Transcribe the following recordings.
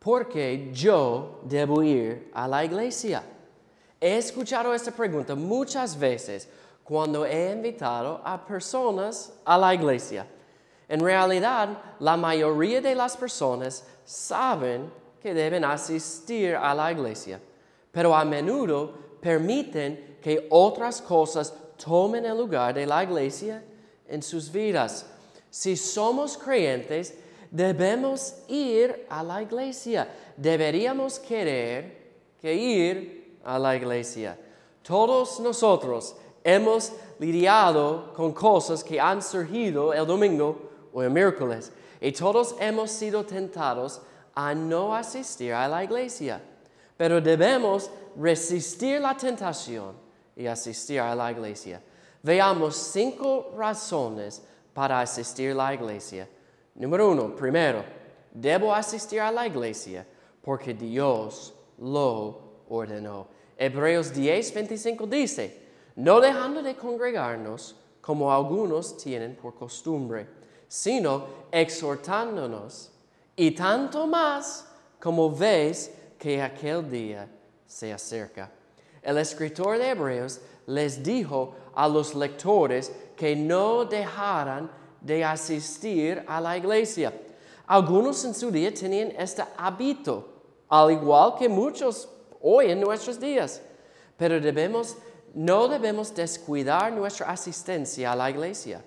porque yo debo ir a la iglesia. He escuchado esta pregunta muchas veces cuando he invitado a personas a la iglesia. En realidad, la mayoría de las personas saben que deben asistir a la iglesia, pero a menudo permiten que otras cosas tomen el lugar de la iglesia en sus vidas. Si somos creyentes, debemos ir a la iglesia. Deberíamos querer que ir a la iglesia. Todos nosotros hemos lidiado con cosas que han surgido el domingo o el miércoles y todos hemos sido tentados a no asistir a la iglesia. Pero debemos resistir la tentación y asistir a la iglesia. Veamos cinco razones para asistir a la iglesia. Número uno, primero, debo asistir a la iglesia porque Dios lo ordenó. Hebreos 10, 25 dice, no dejando de congregarnos como algunos tienen por costumbre, sino exhortándonos, y tanto más como veis que aquel día se acerca. El escritor de Hebreos les dijo a los lectores que no dejaran de asistir a la iglesia. Algunos en su día tenían este hábito, al igual que muchos hoy en nuestros días. Pero debemos, no debemos descuidar nuestra asistencia a la iglesia.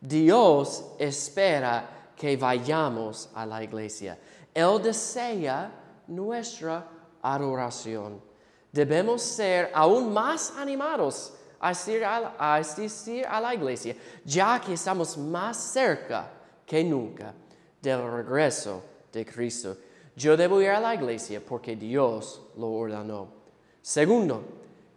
Dios espera que vayamos a la iglesia. Él desea nuestra adoración. Debemos ser aún más animados a asistir a, la iglesia, ya que estamos más cerca que nunca del regreso de Cristo. Yo debo ir a la iglesia porque Dios lo ordenó. Segundo,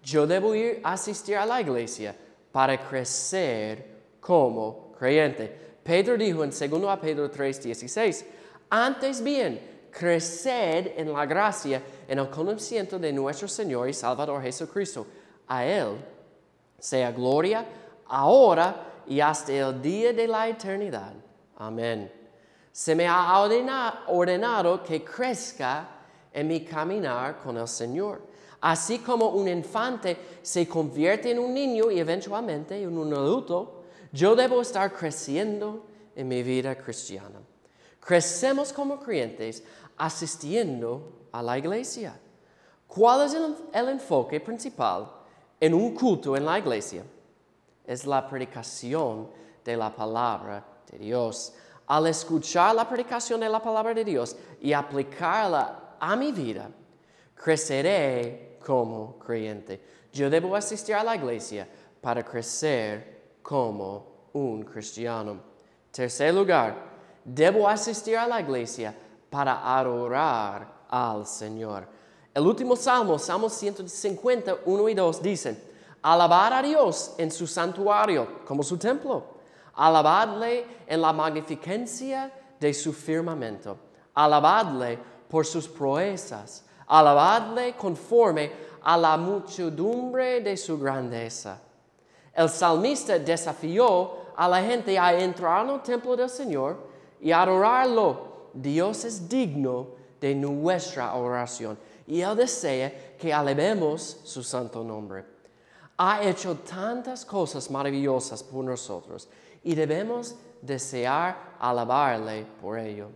yo debo ir a asistir a la iglesia para crecer como creyente. Pedro dijo en 2 a Pedro 3:16, antes bien, creced en la gracia, en el conocimiento de nuestro Señor y Salvador Jesucristo. A Él sea gloria ahora y hasta el día de la eternidad. Amén. Se me ha ordenado que crezca en mi caminar con el Señor. Así como un infante se convierte en un niño y eventualmente en un adulto, yo debo estar creciendo en mi vida cristiana. Crecemos como creyentes asistiendo a la iglesia. ¿Cuál es el enfoque principal en un culto en la iglesia es la predicación de la palabra de Dios. Al escuchar la predicación de la palabra de Dios y aplicarla a mi vida, creceré como creyente. Yo debo asistir a la iglesia para crecer como un cristiano. Tercer lugar, debo asistir a la iglesia para adorar al Señor. El último salmo, Salmo 150, 1 y 2, dicen, alabar a Dios en su santuario, como su templo, alabadle en la magnificencia de su firmamento, alabadle por sus proezas, alabadle conforme a la muchedumbre de su grandeza. El salmista desafió a la gente a entrar en el templo del Señor y adorarlo. Dios es digno de nuestra oración y Él desea que alabemos su santo nombre. Ha hecho tantas cosas maravillosas por nosotros y debemos desear alabarle por ello.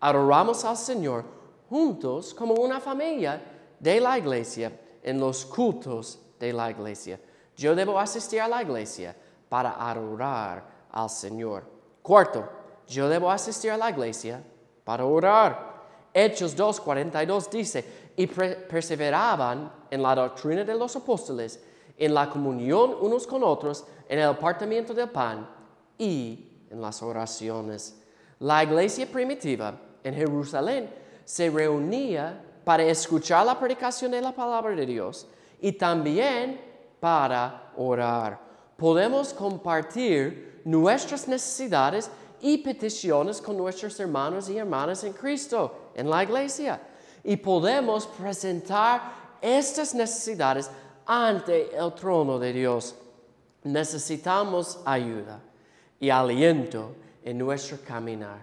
Adoramos al Señor juntos como una familia de la iglesia en los cultos de la iglesia. Yo debo asistir a la iglesia para adorar al Señor. Cuarto, yo debo asistir a la iglesia para orar. Hechos 2.42 dice, y perseveraban en la doctrina de los apóstoles, en la comunión unos con otros, en el apartamiento del pan y en las oraciones. La iglesia primitiva en Jerusalén se reunía para escuchar la predicación de la palabra de Dios y también para orar. Podemos compartir nuestras necesidades y peticiones con nuestros hermanos y hermanas en Cristo en la iglesia y podemos presentar estas necesidades ante el trono de Dios. Necesitamos ayuda y aliento en nuestro caminar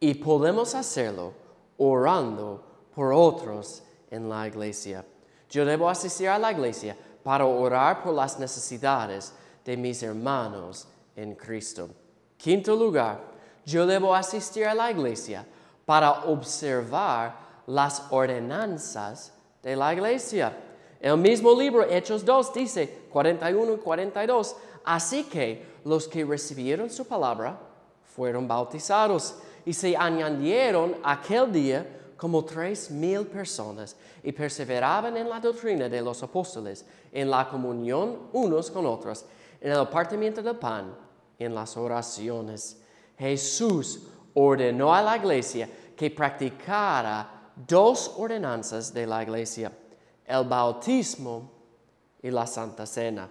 y podemos hacerlo orando por otros en la iglesia. Yo debo asistir a la iglesia para orar por las necesidades de mis hermanos en Cristo. Quinto lugar, yo debo asistir a la iglesia para observar las ordenanzas de la iglesia. El mismo libro, Hechos 2, dice 41 y 42, así que los que recibieron su palabra fueron bautizados y se añadieron aquel día como tres mil personas y perseveraban en la doctrina de los apóstoles, en la comunión unos con otros, en el partimiento del pan, en las oraciones. Jesús ordenó a la iglesia que practicara dos ordenanzas de la iglesia, el bautismo y la Santa Cena.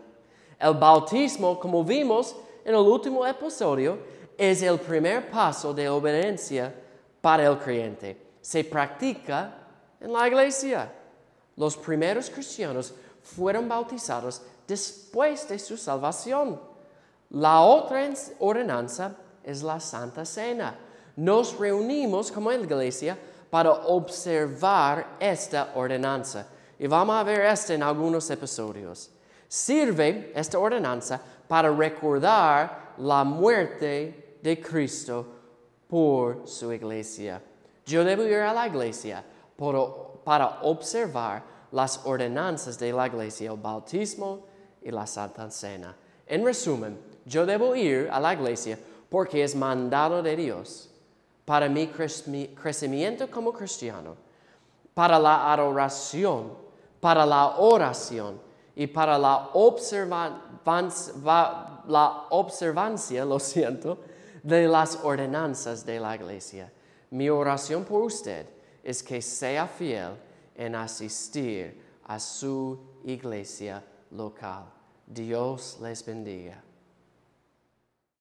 El bautismo, como vimos en el último episodio, es el primer paso de obediencia para el creyente. Se practica en la iglesia. Los primeros cristianos fueron bautizados después de su salvación. La otra ordenanza es la Santa Cena. Nos reunimos como iglesia para observar esta ordenanza. Y vamos a ver esto en algunos episodios. Sirve esta ordenanza para recordar la muerte de Cristo por su iglesia. Yo debo ir a la iglesia para observar las ordenanzas de la iglesia, el bautismo y la Santa Cena. En resumen, yo debo ir a la iglesia porque es mandado de Dios para mi crecimiento como cristiano, para la adoración, para la oración y para la, la observancia, lo siento, de las ordenanzas de la iglesia. Mi oración por usted es que sea fiel en asistir a su iglesia local. Dios les bendiga.